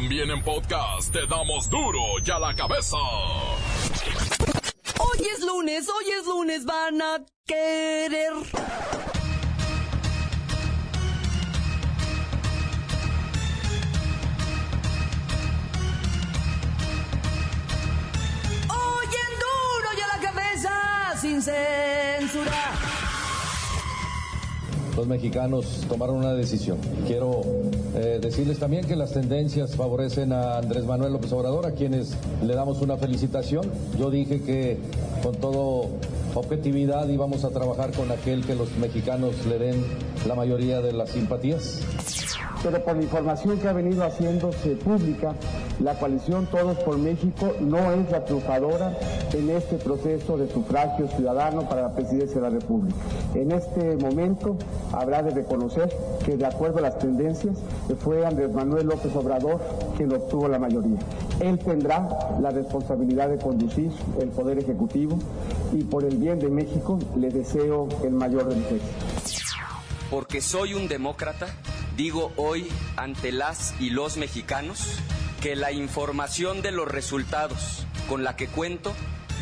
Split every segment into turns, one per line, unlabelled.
También en podcast te damos duro y a la cabeza.
Hoy es lunes, hoy es lunes, van a querer. Hoy en duro y a la cabeza, sin censura.
Los mexicanos tomaron una decisión. Quiero eh, decirles también que las tendencias favorecen a Andrés Manuel López Obrador, a quienes le damos una felicitación. Yo dije que con todo objetividad íbamos a trabajar con aquel que los mexicanos le den la mayoría de las simpatías.
Pero por la información que ha venido haciéndose pública, la coalición Todos por México no es la triunfadora en este proceso de sufragio ciudadano para la presidencia de la República. En este momento habrá de reconocer que de acuerdo a las tendencias fue Andrés Manuel López Obrador quien obtuvo la mayoría. Él tendrá la responsabilidad de conducir el Poder Ejecutivo y por el bien de México le deseo el mayor de los.
Porque soy un demócrata, digo hoy ante las y los mexicanos que la información de los resultados con la que cuento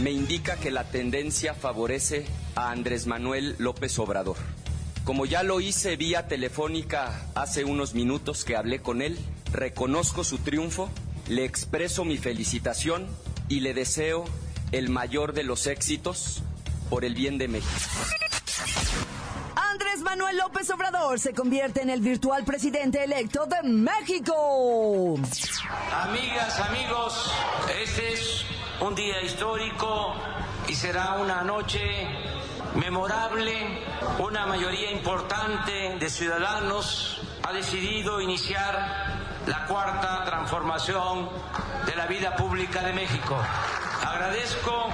me indica que la tendencia favorece a Andrés Manuel López Obrador. Como ya lo hice vía telefónica hace unos minutos que hablé con él, reconozco su triunfo, le expreso mi felicitación y le deseo el mayor de los éxitos por el bien de México.
Andrés Manuel López Obrador se convierte en el virtual presidente electo de México.
Amigas, amigos, este es un día histórico y será una noche memorable. Una mayoría importante de ciudadanos ha decidido iniciar la cuarta transformación de la vida pública de México. Agradezco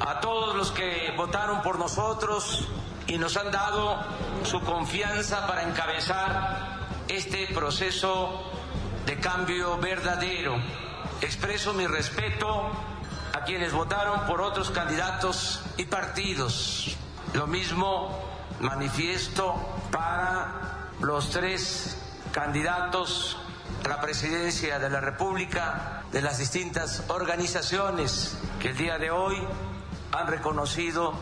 a todos los que votaron por nosotros y nos han dado su confianza para encabezar este proceso de cambio verdadero. Expreso mi respeto a quienes votaron por otros candidatos y partidos. Lo mismo manifiesto para los tres candidatos a la presidencia de la República de las distintas organizaciones que el día de hoy han reconocido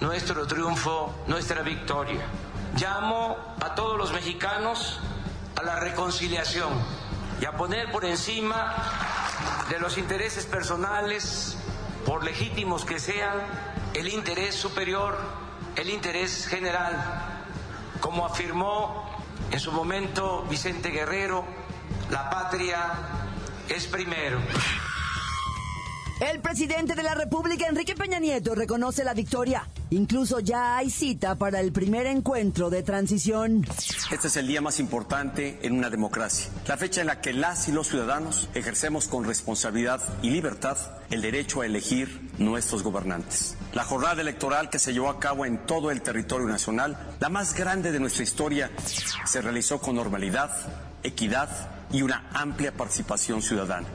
nuestro triunfo, nuestra victoria. Llamo a todos los mexicanos a la reconciliación y a poner por encima de los intereses personales, por legítimos que sean, el interés superior, el interés general, como afirmó en su momento Vicente Guerrero, la patria es primero.
El presidente de la República, Enrique Peña Nieto, reconoce la victoria. Incluso ya hay cita para el primer encuentro de transición.
Este es el día más importante en una democracia, la fecha en la que las y los ciudadanos ejercemos con responsabilidad y libertad el derecho a elegir nuestros gobernantes. La jornada electoral que se llevó a cabo en todo el territorio nacional, la más grande de nuestra historia, se realizó con normalidad, equidad y una amplia participación ciudadana.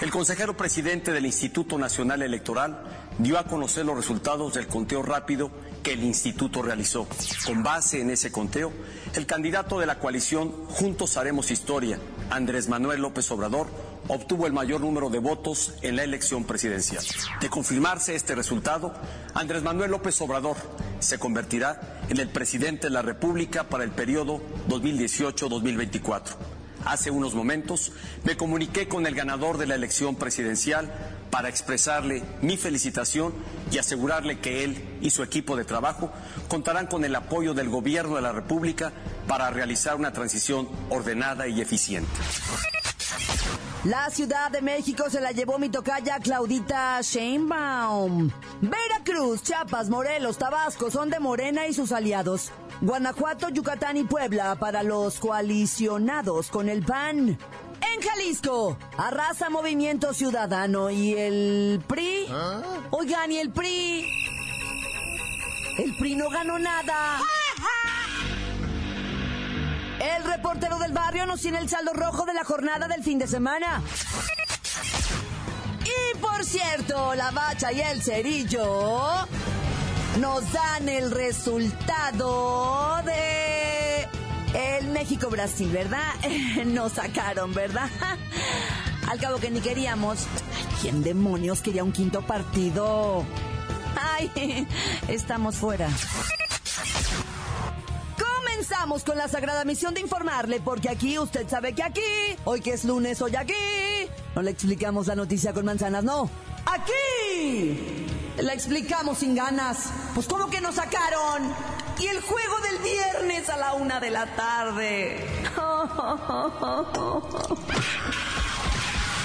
El consejero presidente del Instituto Nacional Electoral dio a conocer los resultados del conteo rápido que el instituto realizó. Con base en ese conteo, el candidato de la coalición Juntos Haremos Historia, Andrés Manuel López Obrador, obtuvo el mayor número de votos en la elección presidencial. De confirmarse este resultado, Andrés Manuel López Obrador se convertirá en el presidente de la República para el periodo 2018-2024. Hace unos momentos me comuniqué con el ganador de la elección presidencial para expresarle mi felicitación y asegurarle que él y su equipo de trabajo contarán con el apoyo del gobierno de la República para realizar una transición ordenada y eficiente.
La Ciudad de México se la llevó mi tocaya Claudita Sheinbaum. Veracruz, Chiapas, Morelos, Tabasco son de Morena y sus aliados. Guanajuato, Yucatán y Puebla para los coalicionados con el PAN. En Jalisco, arrasa Movimiento Ciudadano y el PRI. Oigan, y el PRI. El PRI no ganó nada. El reportero del barrio nos tiene el saldo rojo de la jornada del fin de semana. Y por cierto, la bacha y el cerillo nos dan el resultado de El México-Brasil, ¿verdad? Nos sacaron, ¿verdad? Al cabo que ni queríamos. ¿Quién demonios quería un quinto partido? Ay, estamos fuera. Comenzamos con la sagrada misión de informarle, porque aquí usted sabe que aquí, hoy que es lunes, hoy aquí, no le explicamos la noticia con manzanas, no. Aquí la explicamos sin ganas. Pues ¿cómo que nos sacaron? Y el juego del viernes a la una de la tarde.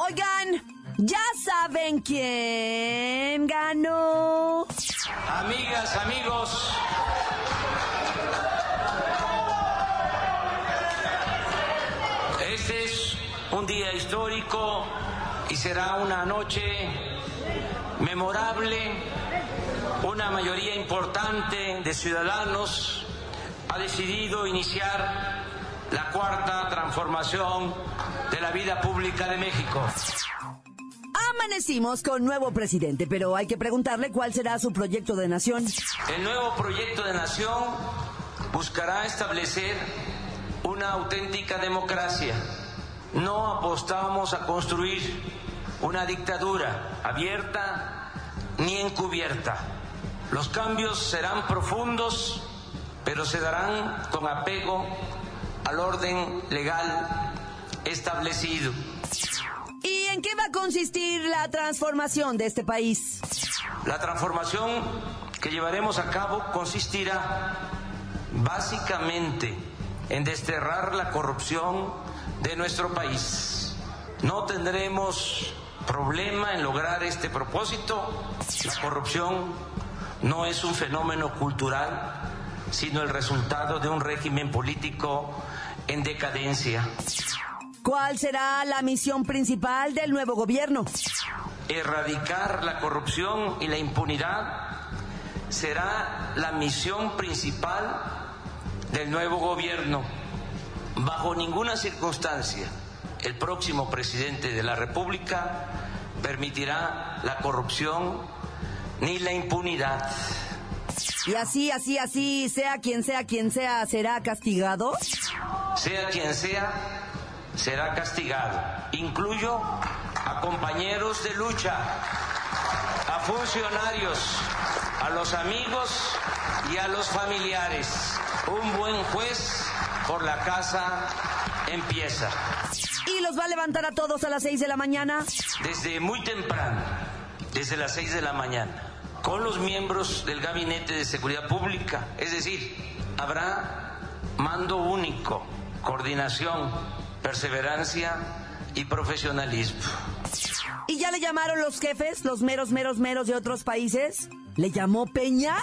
Oigan, ¿ya saben quién ganó?
Amigas, amigos, este es un día histórico y será una noche memorable. Una mayoría importante de ciudadanos ha decidido iniciar la cuarta transformación de la vida pública de México.
Amanecimos con nuevo presidente, pero hay que preguntarle cuál será su proyecto de nación.
El nuevo proyecto de nación buscará establecer una auténtica democracia. No apostamos a construir una dictadura abierta ni encubierta. Los cambios serán profundos, pero se darán con apego al orden legal establecido.
¿Y en qué va a consistir la transformación de este país?
La transformación que llevaremos a cabo consistirá básicamente en desterrar la corrupción de nuestro país. No tendremos problema en lograr este propósito. La corrupción no es un fenómeno cultural, sino el resultado de un régimen político en decadencia.
¿Cuál será la misión principal del nuevo gobierno?
Erradicar la corrupción y la impunidad será la misión principal del nuevo gobierno. Bajo ninguna circunstancia, el próximo presidente de la República permitirá la corrupción ni la impunidad.
Y así, así, así, sea quien sea quien sea, ¿será castigado?
Sea quien sea, será castigado. Incluyo a compañeros de lucha, a funcionarios, a los amigos y a los familiares. Un buen juez por la casa empieza.
¿Y los va a levantar a todos a las 6 de la mañana?
Desde muy temprano, desde las 6 de la mañana, con los miembros del Gabinete de Seguridad Pública. Es decir, habrá mando único, coordinación, perseverancia y profesionalismo.
¿Y ya le llamaron los jefes, los meros, meros, meros de otros países? ¿Le llamó Peña?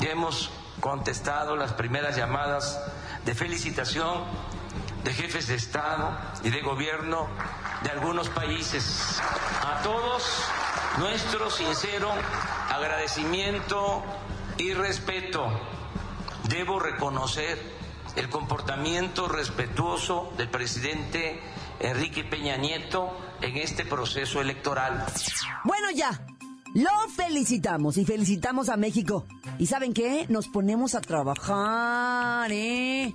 Ya hemos contestado las primeras llamadas de felicitación de jefes de Estado y de gobierno de algunos países. A todos nuestro sincero agradecimiento y respeto. Debo reconocer el comportamiento respetuoso del presidente Enrique Peña Nieto en este proceso electoral.
Bueno, ya. Lo felicitamos y felicitamos a México. ¿Y saben qué? Nos ponemos a trabajar, ¿eh?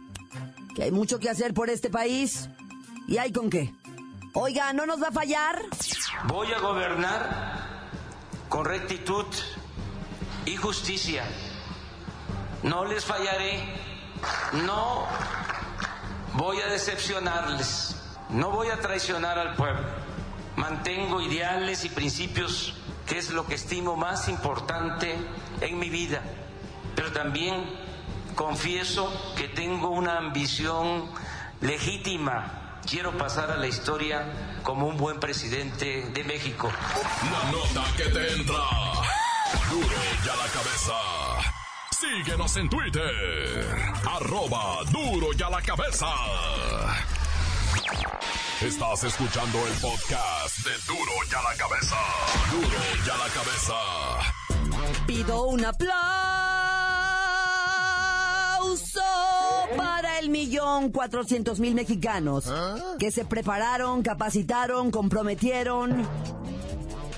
Que hay mucho que hacer por este país. ¿Y hay con qué? Oiga, ¿no nos va a fallar?
Voy a gobernar con rectitud y justicia. No les fallaré. No voy a decepcionarles. No voy a traicionar al pueblo. Mantengo ideales y principios que es lo que estimo más importante en mi vida. Pero también confieso que tengo una ambición legítima. Quiero pasar a la historia como un buen presidente de México.
La nota que te entra. Duro y a la cabeza. Síguenos en Twitter. Arroba duro y a la cabeza. Estás escuchando el podcast de Duro y a la cabeza. Duro y a la cabeza.
Pido un aplauso para el millón cuatrocientos mil mexicanos que se prepararon, capacitaron, comprometieron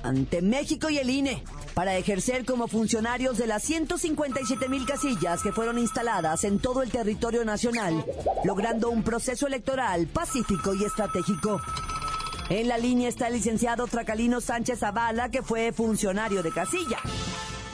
ante México y el INE para ejercer como funcionarios de las 157 mil casillas que fueron instaladas en todo el territorio nacional, logrando un proceso electoral pacífico y estratégico. En la línea está el licenciado Tracalino Sánchez Zavala, que fue funcionario de casilla.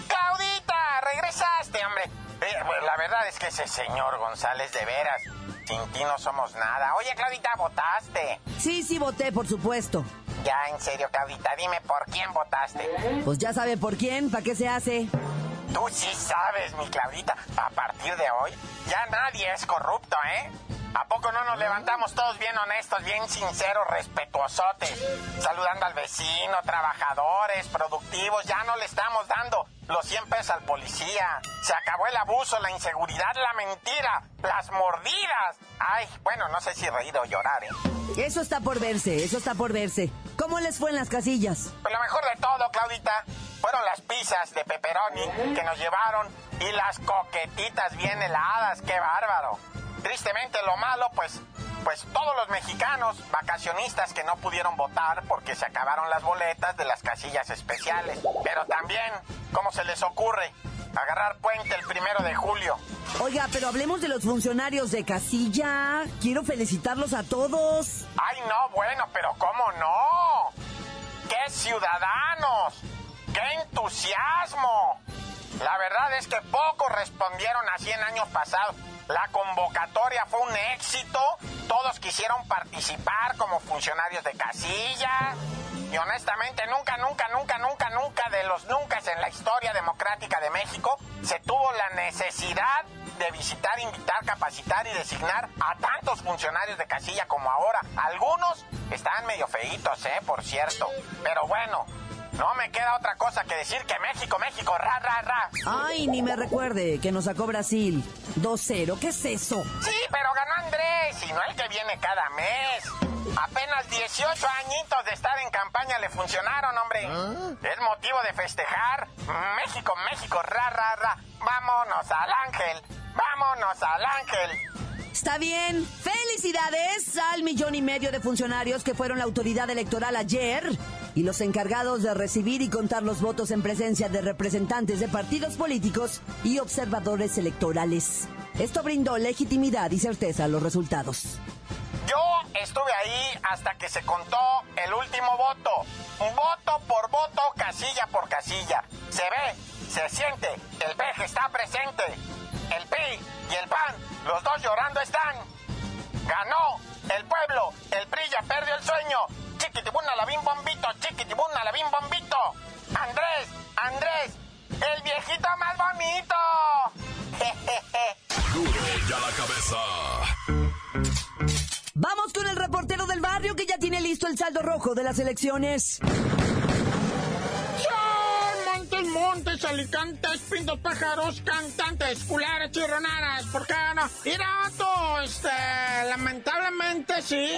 Claudita, regresaste, hombre. Eh, pues, la verdad es que ese señor González de veras, sin ti no somos nada. Oye, Claudita, ¿votaste?
Sí, sí, voté, por supuesto.
Ya, en serio, Claudita, dime por quién votaste.
Pues ya sabe por quién, ¿para qué se hace?
Tú sí sabes, mi Claudita. A partir de hoy, ya nadie es corrupto, ¿eh? ¿A poco no nos levantamos todos bien honestos, bien sinceros, respetuosotes? Saludando al vecino, trabajadores, productivos, ya no le estamos dando los 100 pesos al policía. Se acabó el abuso, la inseguridad, la mentira, las mordidas. Ay, bueno, no sé si reír o llorar, ¿eh?
Eso está por verse, eso está por verse. ¿Cómo les fue en las casillas?
Pues lo mejor de todo, Claudita, fueron las pizzas de pepperoni que nos llevaron y las coquetitas bien heladas, qué bárbaro. Tristemente lo malo, pues, pues todos los mexicanos vacacionistas que no pudieron votar porque se acabaron las boletas de las casillas especiales. Pero también, ¿cómo se les ocurre? Agarrar puente el primero de julio.
Oiga, pero hablemos de los funcionarios de casilla. Quiero felicitarlos a todos.
Ay, no, bueno, pero ¿cómo no? ¡Qué ciudadanos! ¡Qué entusiasmo! La verdad es que pocos respondieron así en años pasados. La convocatoria fue un éxito. Todos quisieron participar como funcionarios de casilla. Y honestamente, nunca, nunca, nunca, nunca, nunca de los nunca historia democrática de México se tuvo la necesidad de visitar, invitar, capacitar y designar a tantos funcionarios de casilla como ahora. Algunos están medio feitos, ¿eh? Por cierto. Pero bueno, no me queda otra cosa que decir que México, México, ra, ra, ra.
Ay, ni me recuerde que nos sacó Brasil. 2-0, ¿qué es eso?
Sí, pero ganó Andrés y no el que viene cada mes. Apenas 18 añitos de estar en campaña le funcionaron, hombre. Es motivo de festejar. México, México, ra, ra, ra. Vámonos al ángel. Vámonos al ángel.
Está bien. Felicidades al millón y medio de funcionarios que fueron la autoridad electoral ayer y los encargados de recibir y contar los votos en presencia de representantes de partidos políticos y observadores electorales. Esto brindó legitimidad y certeza a los resultados.
Yo estuve ahí hasta que se contó el último voto. Voto por voto, casilla por casilla. Se ve, se siente, el peje está presente. El PRI y el PAN, los dos llorando están. Ganó el pueblo, el PRI ya perdió el sueño. Chiquitibuna la bim bombito, chiquitibuna la bim bombito. Andrés, Andrés, el viejito más bonito.
Duro y a la cabeza.
Vamos con el reportero del barrio que ya tiene listo el saldo rojo de las elecciones.
Montes, alicantes, pintos, pájaros, cantantes, culares, chirronaras, ¿por qué no? Mira, vato, este, lamentablemente sí,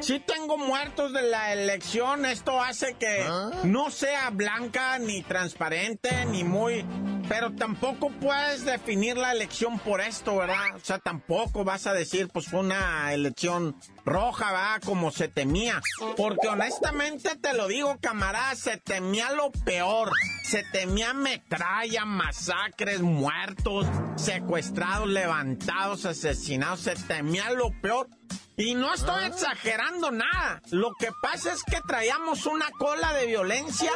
sí tengo muertos de la elección, esto hace que no sea blanca, ni transparente, ni muy... Pero tampoco puedes definir la elección por esto, ¿verdad? O sea, tampoco vas a decir, pues fue una elección roja, va, como se temía. Porque honestamente te lo digo, camarada, se temía lo peor. Se temía metralla, masacres, muertos, secuestrados, levantados, asesinados. Se temía lo peor. Y no estoy exagerando nada. Lo que pasa es que traíamos una cola de violencia,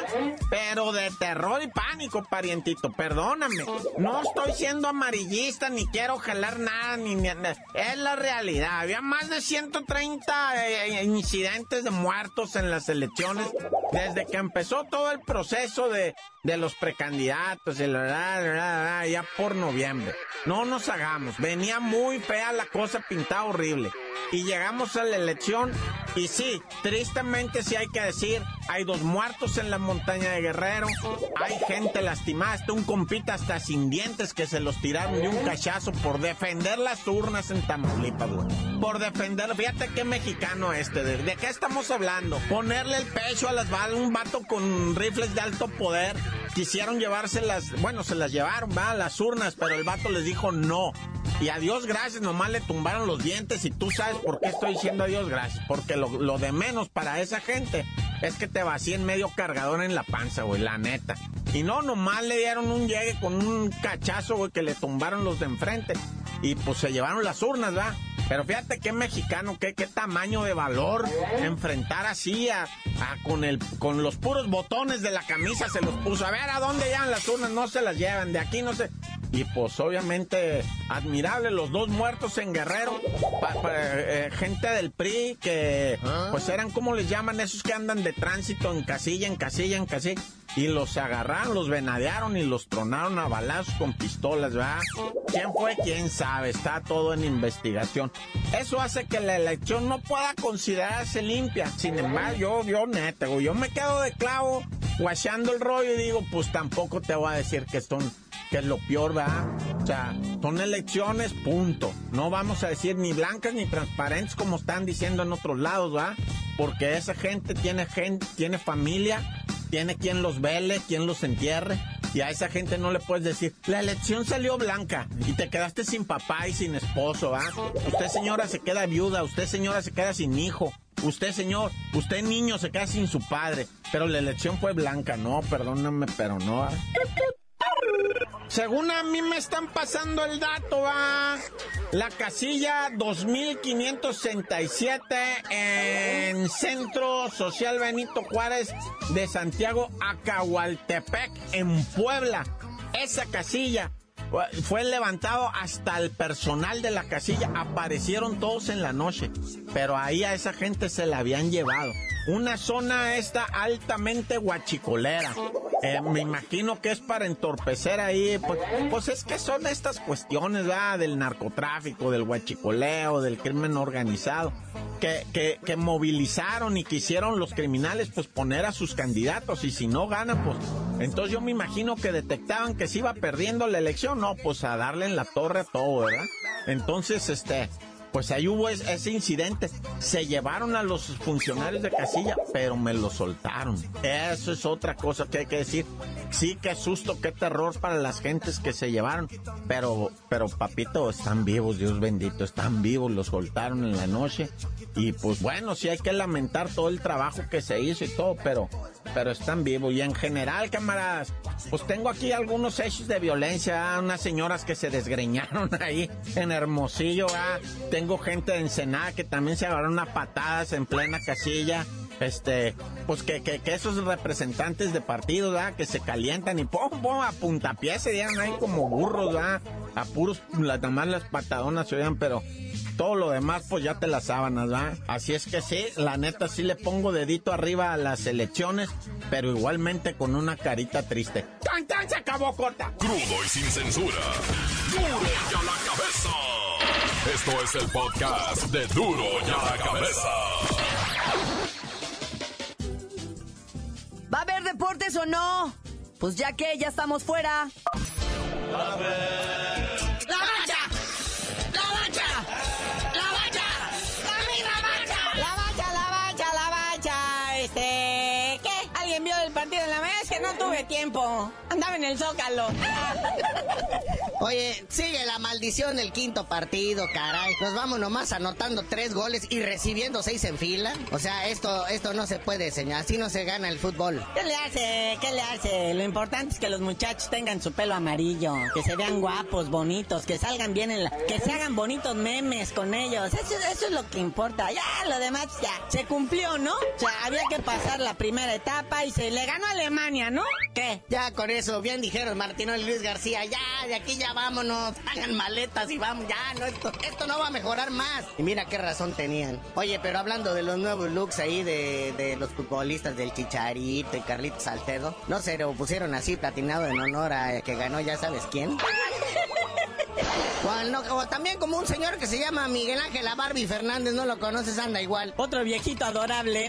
pero de terror y pánico, parientito. Perdóname. No estoy siendo amarillista, ni quiero jalar nada, ni, ni- es la realidad. Había más de 130 eh, incidentes de muertos en las elecciones desde que empezó todo el proceso de, de los precandidatos y la ya por noviembre. No nos hagamos. Venía muy fea la cosa, pintada horrible. Y llegamos a la elección
Y sí, tristemente sí hay que decir, hay dos muertos en la montaña de Guerrero, hay gente lastimada, está un compita hasta sin dientes que se los tiraron de un cachazo por defender las urnas en Tamaulipas. Por defender, fíjate qué mexicano este, ¿de, de qué estamos hablando? Ponerle el pecho a las balas, un vato con rifles de alto poder quisieron llevárselas, bueno, se las llevaron, va, las urnas, pero el vato les dijo no. Y a Dios gracias, nomás le tumbaron los dientes y tú sabes por qué estoy diciendo a Dios gracias. Porque lo, lo de menos para esa gente es que te vacíen medio cargador en la panza, güey, la neta. Y no, nomás le dieron un llegue con un cachazo, güey, que le tumbaron los de enfrente. Y pues se llevaron las urnas, ¿va? Pero fíjate qué mexicano, qué, qué tamaño de valor enfrentar así a, a, con el con los puros botones de la camisa se los puso. A ver, ¿a dónde llevan las urnas? No se las llevan, de aquí no se... Y pues obviamente admirable los dos muertos en Guerrero, eh, gente del PRI que pues eran como les llaman esos que andan de tránsito en casilla, en casilla, en casilla. Y los agarraron, los venadearon y los tronaron a balazos con pistolas, ¿verdad? ¿Quién fue? ¿Quién sabe? Está todo en investigación. Eso hace que la elección no pueda considerarse limpia. Sin embargo, yo, yo neta, yo me quedo de clavo guachando el rollo y digo, pues tampoco te voy a decir que son que es lo peor, ¿verdad? O sea, son elecciones, punto. No vamos a decir ni blancas ni transparentes como están diciendo en otros lados, ¿verdad? Porque esa gente tiene gente, tiene familia, tiene quien los vele, quien los entierre. Y a esa gente no le puedes decir, la elección salió blanca y te quedaste sin papá y sin esposo, ¿ah? Usted señora se queda viuda, usted señora se queda sin hijo. Usted, señor, usted niño se queda sin su padre, pero la elección fue blanca, no, perdóname, pero no. ¿ah? Según a mí me están pasando el dato, va. La casilla 2567 en Centro Social Benito Juárez de Santiago Acahualtepec, en Puebla. Esa casilla fue levantado hasta el personal de la casilla. Aparecieron todos en la noche, pero ahí a esa gente se la habían llevado. Una zona esta altamente guachicolera. Eh, me imagino que es para entorpecer ahí, pues, pues es que son estas cuestiones, ¿verdad? Del narcotráfico, del guachicoleo, del crimen organizado, que, que, que movilizaron y quisieron los criminales, pues poner a sus candidatos y si no ganan, pues, entonces yo me imagino que detectaban que se iba perdiendo la elección, no, pues a darle en la torre a todo, ¿verdad? Entonces, este, pues ahí hubo ese incidente. Se llevaron a los funcionarios de casilla, pero me lo soltaron. Eso es otra cosa que hay que decir. Sí, qué susto, qué terror para las gentes que se llevaron. Pero, pero papito, están vivos, Dios bendito, están vivos, los soltaron en la noche. Y pues bueno, sí hay que lamentar todo el trabajo que se hizo y todo, pero, pero están vivos. Y en general, camaradas, pues tengo aquí algunos hechos de violencia, unas señoras que se desgreñaron ahí en Hermosillo, ¿ah? tengo gente de Ensenada que también se agarraron a patadas en plena casilla. Este, pues que, que, que esos representantes de partidos, ¿verdad? Que se calientan y pum, pum, a puntapié se dieron ahí como burros, ¿verdad? A puros, las las patadonas se oían, pero todo lo demás, pues ya te las sábanas, ¿va? Así es que sí, la neta sí le pongo dedito arriba a las elecciones, pero igualmente con una carita triste. ¡Tan, tan! Se acabó corta.
Crudo y sin censura. ¡Duro y a la cabeza! Esto es el podcast de Duro y a la cabeza.
¿Va a haber deportes o no? Pues ya que ya estamos fuera.
¡La mancha! ¡La mancha! ¡La mancha! ¡La mancha!
La mancha, la mancha, la mancha. Este, ¿qué? ¿Alguien vio el partido en la mesa? Es que no tuve tiempo. Andaba en el zócalo.
Oye, sigue la maldición del quinto partido, caray. Nos vamos nomás anotando tres goles y recibiendo seis en fila. O sea, esto, esto no se puede enseñar. Así no se gana el fútbol.
¿Qué le hace? ¿Qué le hace? Lo importante es que los muchachos tengan su pelo amarillo, que se vean guapos, bonitos, que salgan bien en la... que se hagan bonitos memes con ellos. Eso, eso es lo que importa. Ya, lo demás ya. Se cumplió, ¿no? O sea, había que pasar la primera etapa y se le ganó a Alemania, ¿no? ¿Qué?
Ya con eso, bien dijeron Martino y Luis García. Ya, de aquí ya vámonos. Hagan maletas y vamos. Ya, no, esto, esto no va a mejorar más. Y mira qué razón tenían. Oye, pero hablando de los nuevos looks ahí de, de los futbolistas del Chicharito y Carlitos Salcedo, ¿no se lo pusieron así platinado en honor a que ganó ya sabes quién? O, también como un señor que se llama Miguel Ángel Barbie Fernández, no lo conoces, anda igual.
Otro viejito adorable,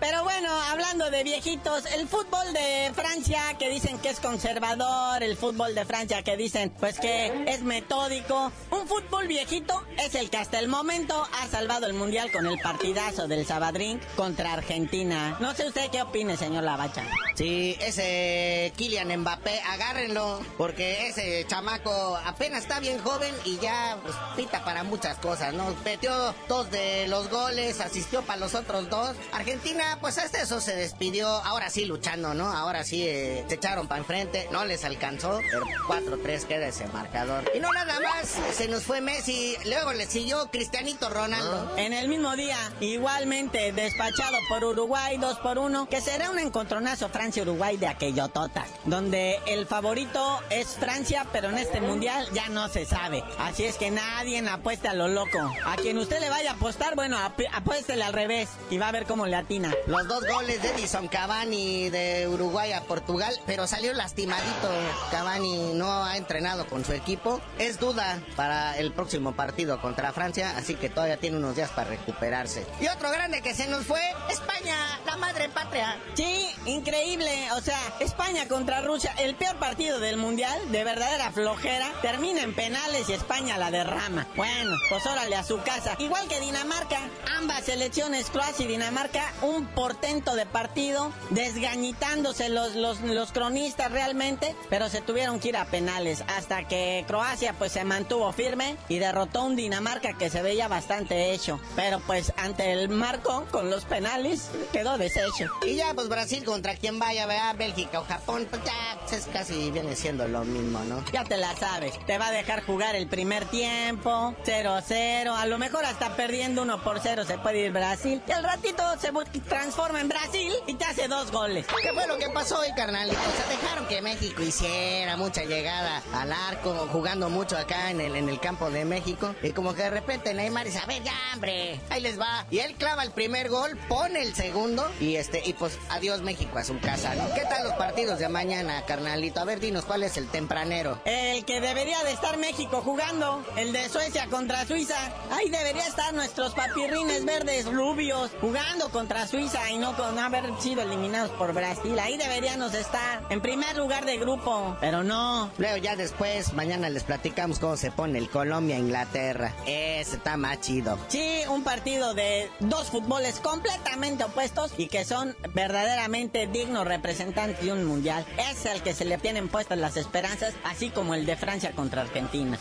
Pero bueno, hablando de viejitos, el fútbol de Francia que dicen que es conservador, el fútbol de Francia que dicen pues que es metódico. Un fútbol viejito es el que hasta el momento ha salvado el mundial con el partidazo del Sabadrín contra Argentina. No sé usted qué opine, señor Lavacha.
Sí, ese Kylian Mbappé, agárrenlo, porque ese chamaco apenas está bien joven y ya pues, pita para muchas cosas, ¿no? Metió dos de los goles, asistió para los otros dos. Argentina, pues hasta eso se despidió, ahora sí luchando, ¿no? Ahora sí eh, se echaron para enfrente, no les alcanzó, pero 4-3 queda ese marcador. Y no nada más, se nos fue Messi, luego le siguió Cristianito Ronaldo.
En el mismo día, igualmente despachado por Uruguay 2 por 1, que será un encontronazo Francia-Uruguay de aquello tota, donde el favorito es Francia, pero en este mundial ya no se sabe. Así es que nadie apueste a lo loco. A quien usted le vaya a apostar, bueno, apuéstele al revés y va a ver cómo le atina.
Los dos goles de Edison Cavani de Uruguay a Portugal, pero salió lastimadito. Cavani no ha entrenado con su equipo. Es duda para el próximo partido contra Francia, así que todavía tiene unos días para recuperarse. Y otro grande que se nos fue, España, la madre patria.
Sí, increíble. O sea, España contra Rusia, el peor partido del mundial, de verdadera flojera, termina en penales y España la derrama. Bueno, pues órale a su casa. Igual que Dinamarca, ambas selecciones, Croacia y Dinamarca, un portento de partido, desgañitándose los, los, los cronistas realmente, pero se tuvieron que ir a penales hasta que Croacia pues se mantuvo firme y derrotó a un Dinamarca que se veía bastante hecho. Pero pues ante el marco con los penales quedó deshecho.
Y ya pues Brasil contra quien vaya, vea Bélgica o Japón, pues ya pues, es casi viene siendo lo mismo, ¿no?
Ya te la sabes. Te va a dejar jugar el primer tiempo, 0-0, a lo mejor hasta perdiendo 1 por 0 se puede ir Brasil. Y al ratito se transforma en Brasil y te hace dos goles.
¿Qué fue lo que pasó hoy, carnalito? Se dejaron que México hiciera mucha llegada al arco, jugando mucho acá en el, en el campo de México. Y como que de repente Neymar dice, a ver, ya, hombre, ahí les va. Y él clava el primer gol, pone el segundo y este, y pues adiós México a su casa, ¿no? ¿Qué tal los partidos de mañana, carnalito? A ver, dinos cuál es el tempranero.
El que debería de estar México jugando, el de Suecia contra Suiza. Ahí debería estar nuestros papirrines verdes rubios jugando contra Suiza y no con haber sido eliminados por Brasil. Ahí deberíamos estar en primer lugar de grupo, pero no.
Luego ya después, mañana les platicamos cómo se pone el Colombia-Inglaterra. Ese está más chido.
Sí, un partido de dos fútboles completamente opuestos y que son verdaderamente dignos representantes de un mundial. Es el que se le tienen puestas las esperanzas, así como el de Francia contra Argentina.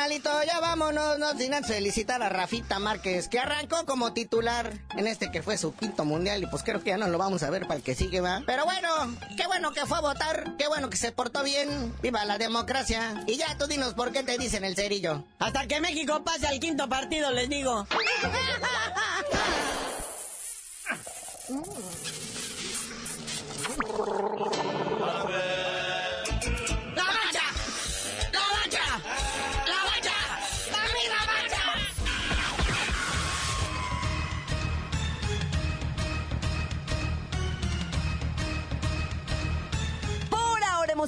Carnalito, ya vámonos, no sin antes felicitar a Rafita Márquez, que arrancó como titular en este que fue su quinto mundial y pues creo que ya no lo vamos a ver para el que sigue, va. Pero bueno, qué bueno que fue a votar, qué bueno que se portó bien, viva la democracia. Y ya tú dinos por qué te dicen el cerillo.
Hasta que México pase al quinto partido, les digo.